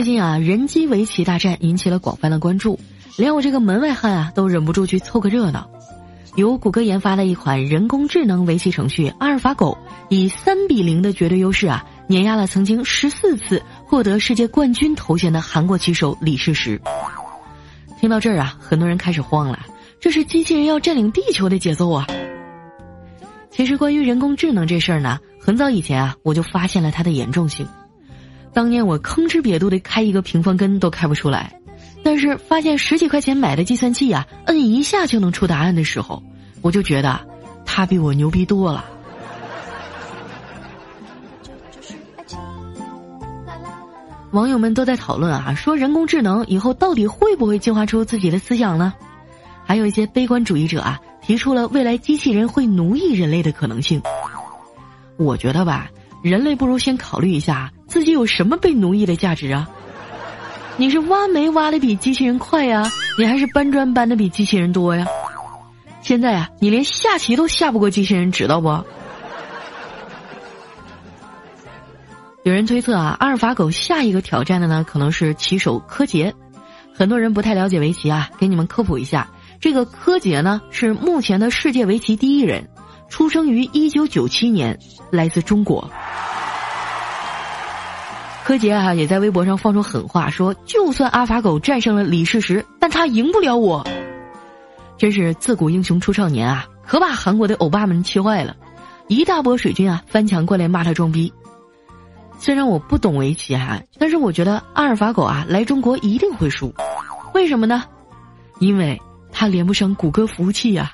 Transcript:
最近啊，人机围棋大战引起了广泛的关注，连我这个门外汉啊都忍不住去凑个热闹。由谷歌研发的一款人工智能围棋程序阿尔法狗，以三比零的绝对优势啊，碾压了曾经十四次获得世界冠军头衔的韩国棋手李世石。听到这儿啊，很多人开始慌了，这是机器人要占领地球的节奏啊！其实关于人工智能这事儿呢，很早以前啊，我就发现了它的严重性。当年我吭哧瘪肚的开一个平方根都开不出来，但是发现十几块钱买的计算器啊，摁一下就能出答案的时候，我就觉得它比我牛逼多了。网友们都在讨论啊，说人工智能以后到底会不会进化出自己的思想呢？还有一些悲观主义者啊，提出了未来机器人会奴役人类的可能性。我觉得吧。人类不如先考虑一下自己有什么被奴役的价值啊？你是挖煤挖的比机器人快呀，你还是搬砖搬的比机器人多呀？现在啊，你连下棋都下不过机器人，知道不？有人推测啊，阿尔法狗下一个挑战的呢，可能是棋手柯洁。很多人不太了解围棋啊，给你们科普一下，这个柯洁呢是目前的世界围棋第一人。出生于一九九七年，来自中国。柯洁啊，也在微博上放出狠话，说就算阿法狗战胜了李世石，但他赢不了我。真是自古英雄出少年啊，可把韩国的欧巴们气坏了，一大波水军啊翻墙过来骂他装逼。虽然我不懂围棋啊，但是我觉得阿尔法狗啊来中国一定会输，为什么呢？因为他连不上谷歌服务器呀。